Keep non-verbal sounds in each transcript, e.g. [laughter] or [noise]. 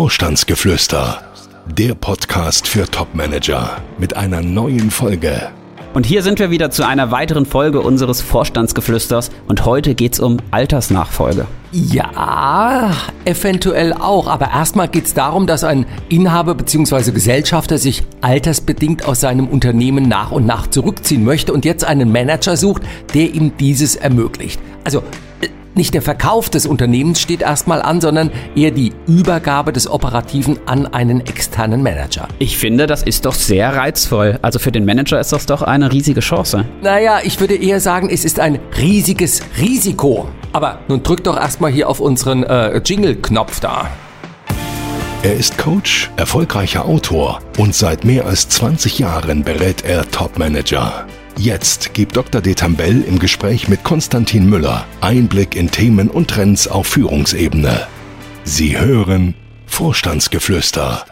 Vorstandsgeflüster, der Podcast für Topmanager mit einer neuen Folge. Und hier sind wir wieder zu einer weiteren Folge unseres Vorstandsgeflüsters und heute geht's um Altersnachfolge. Ja, eventuell auch. Aber erstmal geht es darum, dass ein Inhaber bzw. Gesellschafter sich altersbedingt aus seinem Unternehmen nach und nach zurückziehen möchte und jetzt einen Manager sucht, der ihm dieses ermöglicht. Also nicht der Verkauf des Unternehmens steht erstmal an, sondern eher die Übergabe des Operativen an einen externen Manager. Ich finde, das ist doch sehr reizvoll. Also für den Manager ist das doch eine riesige Chance. Naja, ich würde eher sagen, es ist ein riesiges Risiko. Aber nun drück doch erstmal hier auf unseren äh, Jingle-Knopf da. Er ist Coach, erfolgreicher Autor und seit mehr als 20 Jahren berät er Topmanager. Jetzt gibt Dr. Detambell im Gespräch mit Konstantin Müller Einblick in Themen und Trends auf Führungsebene. Sie hören Vorstandsgeflüster.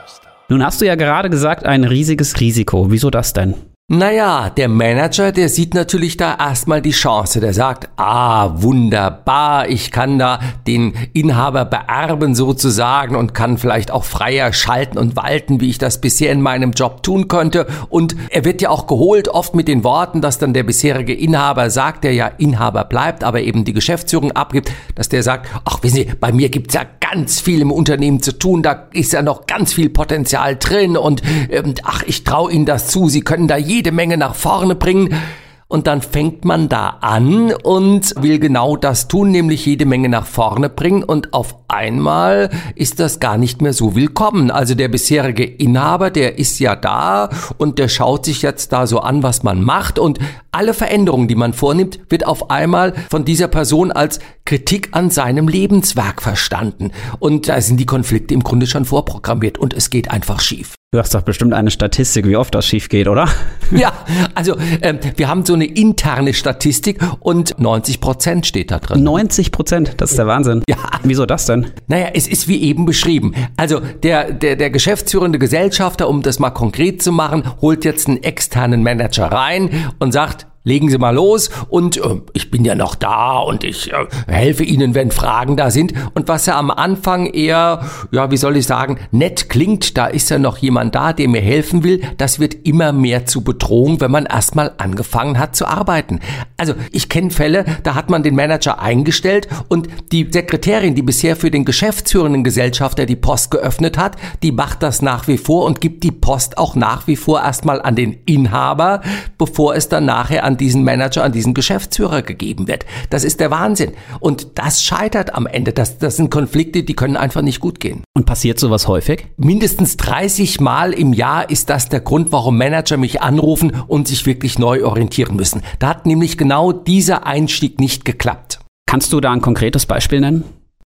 Nun hast du ja gerade gesagt, ein riesiges Risiko. Wieso das denn? Naja, der Manager, der sieht natürlich da erstmal die Chance. Der sagt, ah, wunderbar, ich kann da den Inhaber beerben sozusagen und kann vielleicht auch freier schalten und walten, wie ich das bisher in meinem Job tun könnte. Und er wird ja auch geholt, oft mit den Worten, dass dann der bisherige Inhaber sagt, der ja Inhaber bleibt, aber eben die Geschäftsführung abgibt, dass der sagt, ach, wissen Sie, bei mir gibt's ja ganz viel im Unternehmen zu tun, da ist ja noch ganz viel Potenzial drin. Und ähm, ach, ich traue Ihnen das zu, Sie können da jede Menge nach vorne bringen. Und dann fängt man da an und will genau das tun, nämlich jede Menge nach vorne bringen. Und auf einmal ist das gar nicht mehr so willkommen. Also der bisherige Inhaber, der ist ja da und der schaut sich jetzt da so an, was man macht. Und alle Veränderungen, die man vornimmt, wird auf einmal von dieser Person als Kritik an seinem Lebenswerk verstanden. Und da sind die Konflikte im Grunde schon vorprogrammiert und es geht einfach schief. Du hast doch bestimmt eine Statistik, wie oft das schief geht, oder? [laughs] Ja, also ähm, wir haben so eine interne Statistik und 90 Prozent steht da drin. 90 Prozent, das ist der Wahnsinn. Ja. Wieso das denn? Naja, es ist wie eben beschrieben. Also der, der, der geschäftsführende Gesellschafter, um das mal konkret zu machen, holt jetzt einen externen Manager rein und sagt, legen Sie mal los und äh, ich bin ja noch da und ich äh, helfe Ihnen, wenn Fragen da sind. Und was ja am Anfang eher, ja, wie soll ich sagen, nett klingt, da ist ja noch jemand da, der mir helfen will, das wird immer mehr zu Bedrohung, wenn man erstmal angefangen hat zu arbeiten. Also ich kenne Fälle, da hat man den Manager eingestellt und die Sekretärin, die bisher für den geschäftsführenden Gesellschafter die Post geöffnet hat, die macht das nach wie vor und gibt die Post auch nach wie vor erstmal an den Inhaber, bevor es dann nachher an diesen Manager, an diesen Geschäftsführer gegeben wird. Das ist der Wahnsinn. Und das scheitert am Ende. Das, das sind Konflikte, die können einfach nicht gut gehen. Und passiert sowas häufig? Mindestens 30 Mal im Jahr ist das der Grund, warum Manager mich anrufen und sich wirklich neu orientieren müssen. Da hat nämlich genau dieser Einstieg nicht geklappt. Kannst du da ein konkretes Beispiel nennen?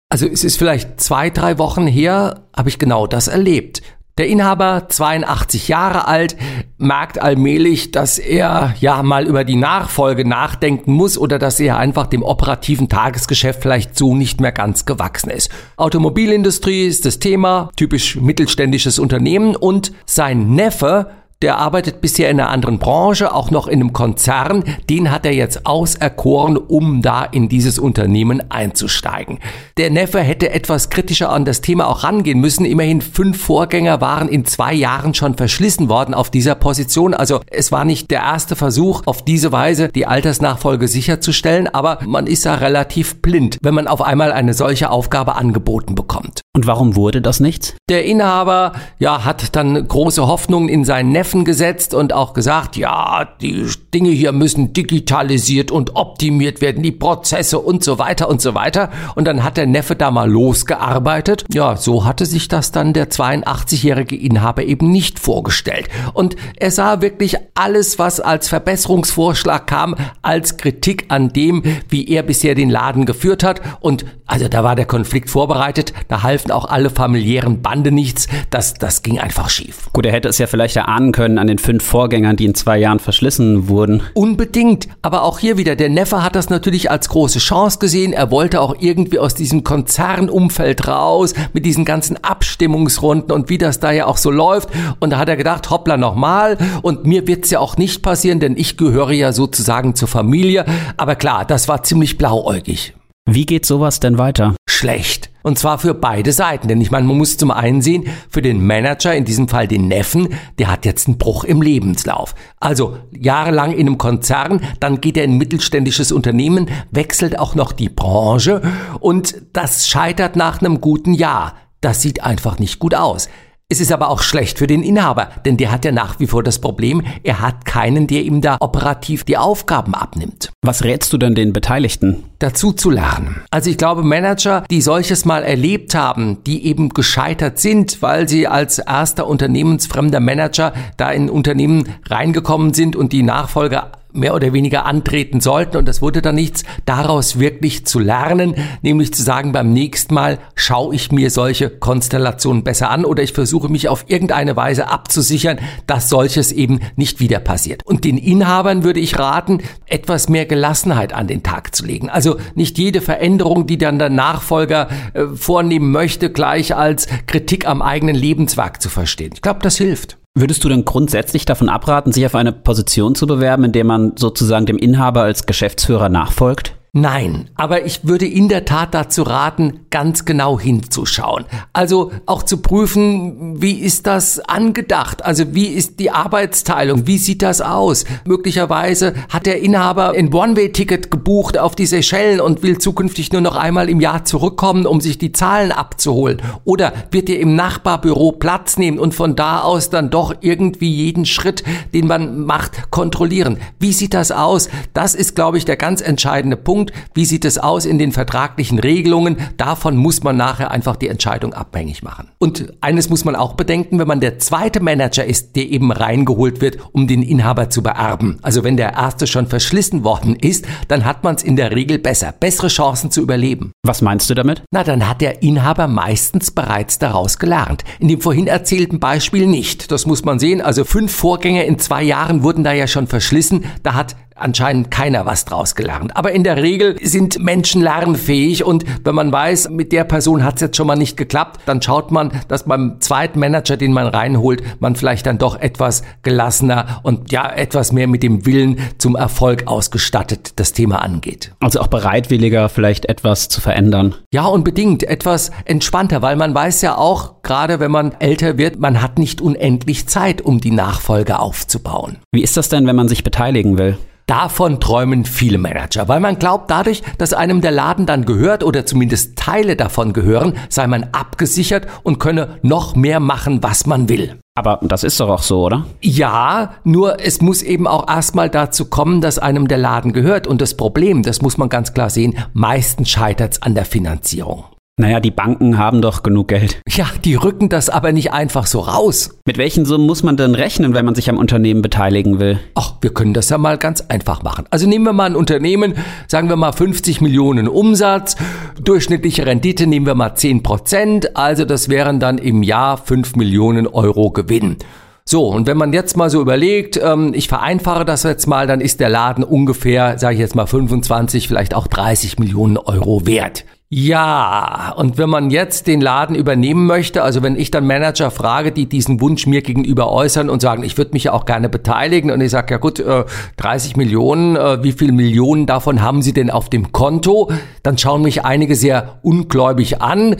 Also es ist vielleicht zwei, drei Wochen her, habe ich genau das erlebt. Der Inhaber, 82 Jahre alt, merkt allmählich, dass er ja mal über die Nachfolge nachdenken muss oder dass er einfach dem operativen Tagesgeschäft vielleicht so nicht mehr ganz gewachsen ist. Automobilindustrie ist das Thema, typisch mittelständisches Unternehmen und sein Neffe der arbeitet bisher in einer anderen Branche, auch noch in einem Konzern. Den hat er jetzt auserkoren, um da in dieses Unternehmen einzusteigen. Der Neffe hätte etwas kritischer an das Thema auch rangehen müssen. Immerhin fünf Vorgänger waren in zwei Jahren schon verschlissen worden auf dieser Position. Also es war nicht der erste Versuch, auf diese Weise die Altersnachfolge sicherzustellen, aber man ist ja relativ blind, wenn man auf einmal eine solche Aufgabe angeboten bekommt. Und warum wurde das nichts? Der Inhaber, ja, hat dann große Hoffnungen in seinen Neffen gesetzt und auch gesagt, ja, die Dinge hier müssen digitalisiert und optimiert werden, die Prozesse und so weiter und so weiter. Und dann hat der Neffe da mal losgearbeitet. Ja, so hatte sich das dann der 82-jährige Inhaber eben nicht vorgestellt. Und er sah wirklich alles, was als Verbesserungsvorschlag kam, als Kritik an dem, wie er bisher den Laden geführt hat. Und also da war der Konflikt vorbereitet, da half halfen auch alle familiären Bande nichts. Das, das ging einfach schief. Gut, er hätte es ja vielleicht erahnen können an den fünf Vorgängern, die in zwei Jahren verschlissen wurden. Unbedingt. Aber auch hier wieder, der Neffe hat das natürlich als große Chance gesehen. Er wollte auch irgendwie aus diesem Konzernumfeld raus mit diesen ganzen Abstimmungsrunden und wie das da ja auch so läuft. Und da hat er gedacht, hoppla nochmal. Und mir wird's ja auch nicht passieren, denn ich gehöre ja sozusagen zur Familie. Aber klar, das war ziemlich blauäugig. Wie geht sowas denn weiter? Schlecht. Und zwar für beide Seiten. Denn ich meine, man muss zum einen sehen, für den Manager, in diesem Fall den Neffen, der hat jetzt einen Bruch im Lebenslauf. Also jahrelang in einem Konzern, dann geht er in ein mittelständisches Unternehmen, wechselt auch noch die Branche und das scheitert nach einem guten Jahr. Das sieht einfach nicht gut aus. Es ist aber auch schlecht für den Inhaber, denn der hat ja nach wie vor das Problem, er hat keinen, der ihm da operativ die Aufgaben abnimmt. Was rätst du denn den Beteiligten? Dazu zu lernen. Also ich glaube, Manager, die solches mal erlebt haben, die eben gescheitert sind, weil sie als erster unternehmensfremder Manager da in Unternehmen reingekommen sind und die Nachfolger mehr oder weniger antreten sollten und das wurde dann nichts, daraus wirklich zu lernen, nämlich zu sagen, beim nächsten Mal schaue ich mir solche Konstellationen besser an oder ich versuche mich auf irgendeine Weise abzusichern, dass solches eben nicht wieder passiert. Und den Inhabern würde ich raten, etwas mehr Gelassenheit an den Tag zu legen. Also nicht jede Veränderung, die dann der Nachfolger äh, vornehmen möchte, gleich als Kritik am eigenen Lebenswerk zu verstehen. Ich glaube, das hilft. Würdest du denn grundsätzlich davon abraten, sich auf eine Position zu bewerben, in der man sozusagen dem Inhaber als Geschäftsführer nachfolgt? Nein, aber ich würde in der Tat dazu raten, ganz genau hinzuschauen. Also auch zu prüfen, wie ist das angedacht? Also wie ist die Arbeitsteilung? Wie sieht das aus? Möglicherweise hat der Inhaber ein One-Way-Ticket gebucht auf die Seychellen und will zukünftig nur noch einmal im Jahr zurückkommen, um sich die Zahlen abzuholen. Oder wird er im Nachbarbüro Platz nehmen und von da aus dann doch irgendwie jeden Schritt, den man macht, kontrollieren? Wie sieht das aus? Das ist, glaube ich, der ganz entscheidende Punkt. Punkt, wie sieht es aus in den vertraglichen Regelungen? Davon muss man nachher einfach die Entscheidung abhängig machen. Und eines muss man auch bedenken, wenn man der zweite Manager ist, der eben reingeholt wird, um den Inhaber zu beerben. Also wenn der erste schon verschlissen worden ist, dann hat man es in der Regel besser, bessere Chancen zu überleben. Was meinst du damit? Na, dann hat der Inhaber meistens bereits daraus gelernt. In dem vorhin erzählten Beispiel nicht. Das muss man sehen. Also fünf Vorgänger in zwei Jahren wurden da ja schon verschlissen. Da hat anscheinend keiner was draus gelernt. Aber in der Regel sind Menschen lernfähig und wenn man weiß, mit der Person hat es jetzt schon mal nicht geklappt, dann schaut man, dass beim zweiten Manager, den man reinholt, man vielleicht dann doch etwas gelassener und ja, etwas mehr mit dem Willen zum Erfolg ausgestattet das Thema angeht. Also auch bereitwilliger vielleicht etwas zu verändern. Ja, unbedingt etwas entspannter, weil man weiß ja auch, gerade wenn man älter wird, man hat nicht unendlich Zeit, um die Nachfolge aufzubauen. Wie ist das denn, wenn man sich beteiligen will? Davon träumen viele Manager, weil man glaubt, dadurch, dass einem der Laden dann gehört oder zumindest Teile davon gehören, sei man abgesichert und könne noch mehr machen, was man will. Aber das ist doch auch so, oder? Ja, nur es muss eben auch erstmal dazu kommen, dass einem der Laden gehört. Und das Problem, das muss man ganz klar sehen, meistens scheitert es an der Finanzierung. Naja, die Banken haben doch genug Geld. Ja, die rücken das aber nicht einfach so raus. Mit welchen Summen muss man denn rechnen, wenn man sich am Unternehmen beteiligen will? Ach, wir können das ja mal ganz einfach machen. Also nehmen wir mal ein Unternehmen, sagen wir mal 50 Millionen Umsatz, durchschnittliche Rendite nehmen wir mal 10 Prozent, also das wären dann im Jahr 5 Millionen Euro Gewinn. So, und wenn man jetzt mal so überlegt, ähm, ich vereinfache das jetzt mal, dann ist der Laden ungefähr, sage ich jetzt mal 25, vielleicht auch 30 Millionen Euro wert. Ja, und wenn man jetzt den Laden übernehmen möchte, also wenn ich dann Manager frage, die diesen Wunsch mir gegenüber äußern und sagen, ich würde mich ja auch gerne beteiligen und ich sage, ja gut, äh, 30 Millionen, äh, wie viel Millionen davon haben Sie denn auf dem Konto? Dann schauen mich einige sehr ungläubig an. Äh,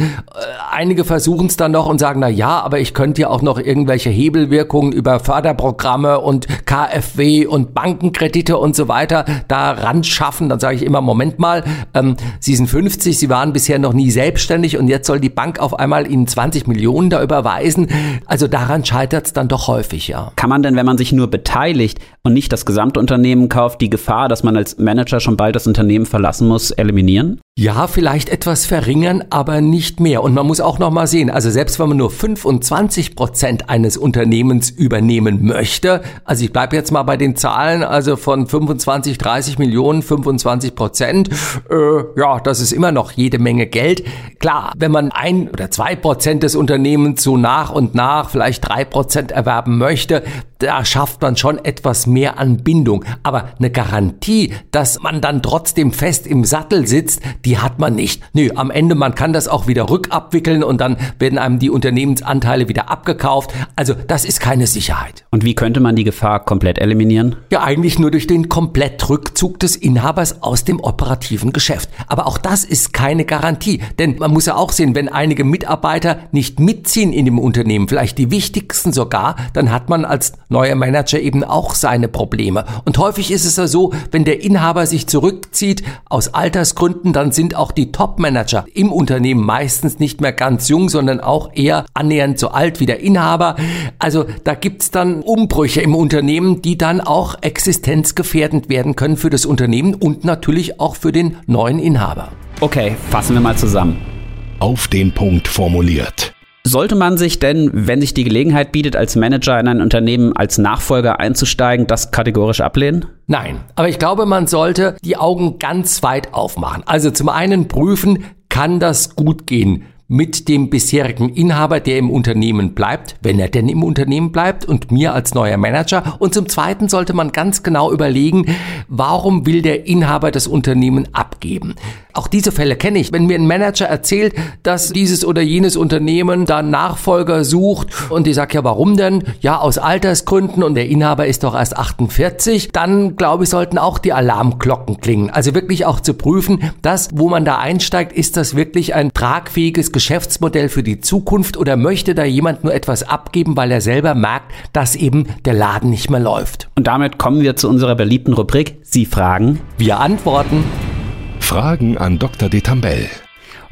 einige versuchen es dann noch und sagen, na ja, aber ich könnte ja auch noch irgendwelche Hebelwirkungen über Förderprogramme und KfW und Bankenkredite und so weiter da ran schaffen. Dann sage ich immer, Moment mal, ähm, Sie sind 50, Sie waren waren bisher noch nie selbstständig und jetzt soll die Bank auf einmal ihnen 20 Millionen da überweisen. Also daran scheitert es dann doch häufig, ja. Kann man denn, wenn man sich nur beteiligt und nicht das Gesamtunternehmen kauft, die Gefahr, dass man als Manager schon bald das Unternehmen verlassen muss, eliminieren? Ja, vielleicht etwas verringern, aber nicht mehr. Und man muss auch noch mal sehen, also selbst wenn man nur 25 Prozent eines Unternehmens übernehmen möchte, also ich bleibe jetzt mal bei den Zahlen, also von 25, 30 Millionen, 25 Prozent, äh, ja, das ist immer noch jede Menge Geld. Klar, wenn man ein oder zwei Prozent des Unternehmens so nach und nach vielleicht drei Prozent erwerben möchte, da schafft man schon etwas mehr an Bindung. Aber eine Garantie, dass man dann trotzdem fest im Sattel sitzt, die hat man nicht. Nö, am Ende, man kann das auch wieder rückabwickeln und dann werden einem die Unternehmensanteile wieder abgekauft. Also das ist keine Sicherheit. Und wie könnte man die Gefahr komplett eliminieren? Ja, eigentlich nur durch den Komplettrückzug des Inhabers aus dem operativen Geschäft. Aber auch das ist keine Garantie. Denn man muss ja auch sehen, wenn einige Mitarbeiter nicht mitziehen in dem Unternehmen, vielleicht die wichtigsten sogar, dann hat man als neuer Manager eben auch seine Probleme. Und häufig ist es ja so, wenn der Inhaber sich zurückzieht aus Altersgründen, dann sind auch die Top-Manager im Unternehmen meistens nicht mehr ganz jung, sondern auch eher annähernd so alt wie der Inhaber. Also da gibt's dann Umbrüche im Unternehmen, die dann auch existenzgefährdend werden können für das Unternehmen und natürlich auch für den neuen Inhaber. Okay, fassen wir mal zusammen. Auf den Punkt formuliert. Sollte man sich denn, wenn sich die Gelegenheit bietet, als Manager in ein Unternehmen als Nachfolger einzusteigen, das kategorisch ablehnen? Nein, aber ich glaube, man sollte die Augen ganz weit aufmachen. Also zum einen prüfen, kann das gut gehen? mit dem bisherigen Inhaber, der im Unternehmen bleibt, wenn er denn im Unternehmen bleibt und mir als neuer Manager. Und zum Zweiten sollte man ganz genau überlegen, warum will der Inhaber das Unternehmen abgeben. Auch diese Fälle kenne ich. Wenn mir ein Manager erzählt, dass dieses oder jenes Unternehmen da Nachfolger sucht und ich sage ja, warum denn? Ja, aus Altersgründen und der Inhaber ist doch erst 48, dann glaube ich, sollten auch die Alarmglocken klingen. Also wirklich auch zu prüfen, dass, wo man da einsteigt, ist das wirklich ein tragfähiges Geschäftsmodell für die Zukunft oder möchte da jemand nur etwas abgeben, weil er selber merkt, dass eben der Laden nicht mehr läuft? Und damit kommen wir zu unserer beliebten Rubrik Sie fragen, wir antworten. Fragen an Dr. Detambell.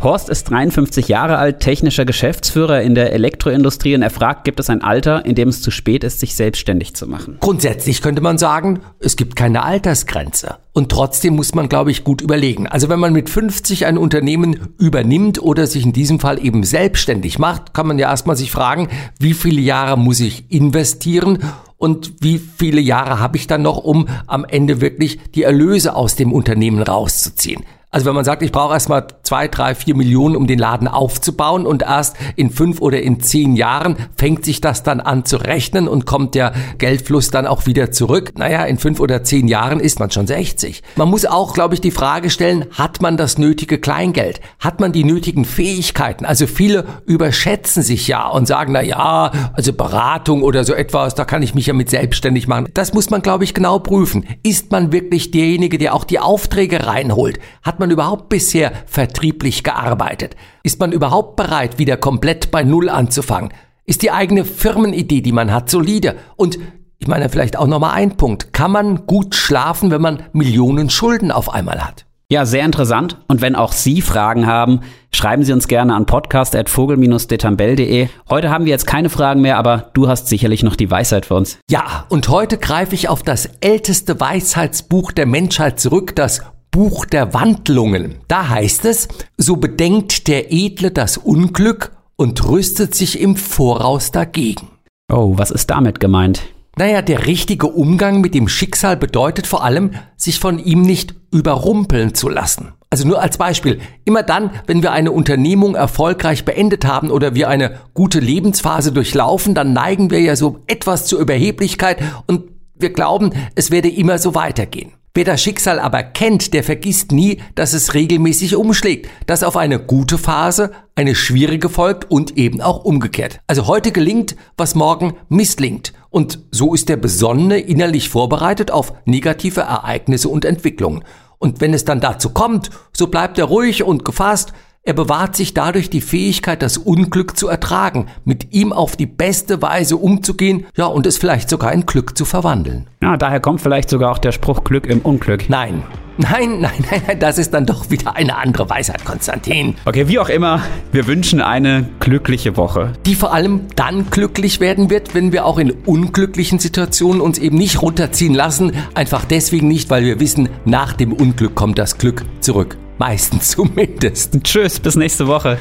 Horst ist 53 Jahre alt, technischer Geschäftsführer in der Elektroindustrie und er fragt, gibt es ein Alter, in dem es zu spät ist, sich selbstständig zu machen? Grundsätzlich könnte man sagen, es gibt keine Altersgrenze. Und trotzdem muss man, glaube ich, gut überlegen. Also wenn man mit 50 ein Unternehmen übernimmt oder sich in diesem Fall eben selbstständig macht, kann man ja erstmal sich fragen, wie viele Jahre muss ich investieren und wie viele Jahre habe ich dann noch, um am Ende wirklich die Erlöse aus dem Unternehmen rauszuziehen. Also wenn man sagt, ich brauche erstmal zwei, drei, vier Millionen, um den Laden aufzubauen und erst in fünf oder in zehn Jahren fängt sich das dann an zu rechnen und kommt der Geldfluss dann auch wieder zurück. Naja, in fünf oder zehn Jahren ist man schon 60. Man muss auch, glaube ich, die Frage stellen, hat man das nötige Kleingeld? Hat man die nötigen Fähigkeiten? Also viele überschätzen sich ja und sagen, na ja, also Beratung oder so etwas, da kann ich mich ja mit selbstständig machen. Das muss man, glaube ich, genau prüfen. Ist man wirklich derjenige, der auch die Aufträge reinholt? Hat man überhaupt bisher vertrieblich gearbeitet? Ist man überhaupt bereit, wieder komplett bei Null anzufangen? Ist die eigene Firmenidee, die man hat, solide? Und ich meine vielleicht auch nochmal ein Punkt. Kann man gut schlafen, wenn man Millionen Schulden auf einmal hat? Ja, sehr interessant. Und wenn auch Sie Fragen haben, schreiben Sie uns gerne an podcast.vogel-detambell.de. Heute haben wir jetzt keine Fragen mehr, aber du hast sicherlich noch die Weisheit für uns. Ja, und heute greife ich auf das älteste Weisheitsbuch der Menschheit zurück, das Buch der Wandlungen. Da heißt es, so bedenkt der Edle das Unglück und rüstet sich im Voraus dagegen. Oh, was ist damit gemeint? Naja, der richtige Umgang mit dem Schicksal bedeutet vor allem, sich von ihm nicht überrumpeln zu lassen. Also nur als Beispiel, immer dann, wenn wir eine Unternehmung erfolgreich beendet haben oder wir eine gute Lebensphase durchlaufen, dann neigen wir ja so etwas zur Überheblichkeit und wir glauben, es werde immer so weitergehen. Wer das Schicksal aber kennt, der vergisst nie, dass es regelmäßig umschlägt, dass auf eine gute Phase eine schwierige folgt und eben auch umgekehrt. Also heute gelingt, was morgen misslingt. Und so ist der Besonnene innerlich vorbereitet auf negative Ereignisse und Entwicklungen. Und wenn es dann dazu kommt, so bleibt er ruhig und gefasst, er bewahrt sich dadurch die Fähigkeit, das Unglück zu ertragen, mit ihm auf die beste Weise umzugehen, ja, und es vielleicht sogar in Glück zu verwandeln. Ja, daher kommt vielleicht sogar auch der Spruch Glück im Unglück. Nein. Nein, [laughs] nein, nein, nein, das ist dann doch wieder eine andere Weisheit, Konstantin. Okay, wie auch immer, wir wünschen eine glückliche Woche. Die vor allem dann glücklich werden wird, wenn wir auch in unglücklichen Situationen uns eben nicht runterziehen lassen. Einfach deswegen nicht, weil wir wissen, nach dem Unglück kommt das Glück zurück. Meistens zumindest. Tschüss, bis nächste Woche.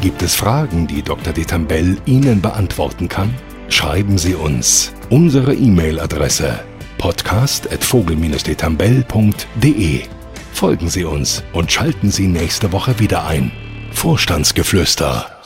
Gibt es Fragen, die Dr. Detambell Ihnen beantworten kann? Schreiben Sie uns. Unsere E-Mail-Adresse podcast.vogel-detambell.de Folgen Sie uns und schalten Sie nächste Woche wieder ein. Vorstandsgeflüster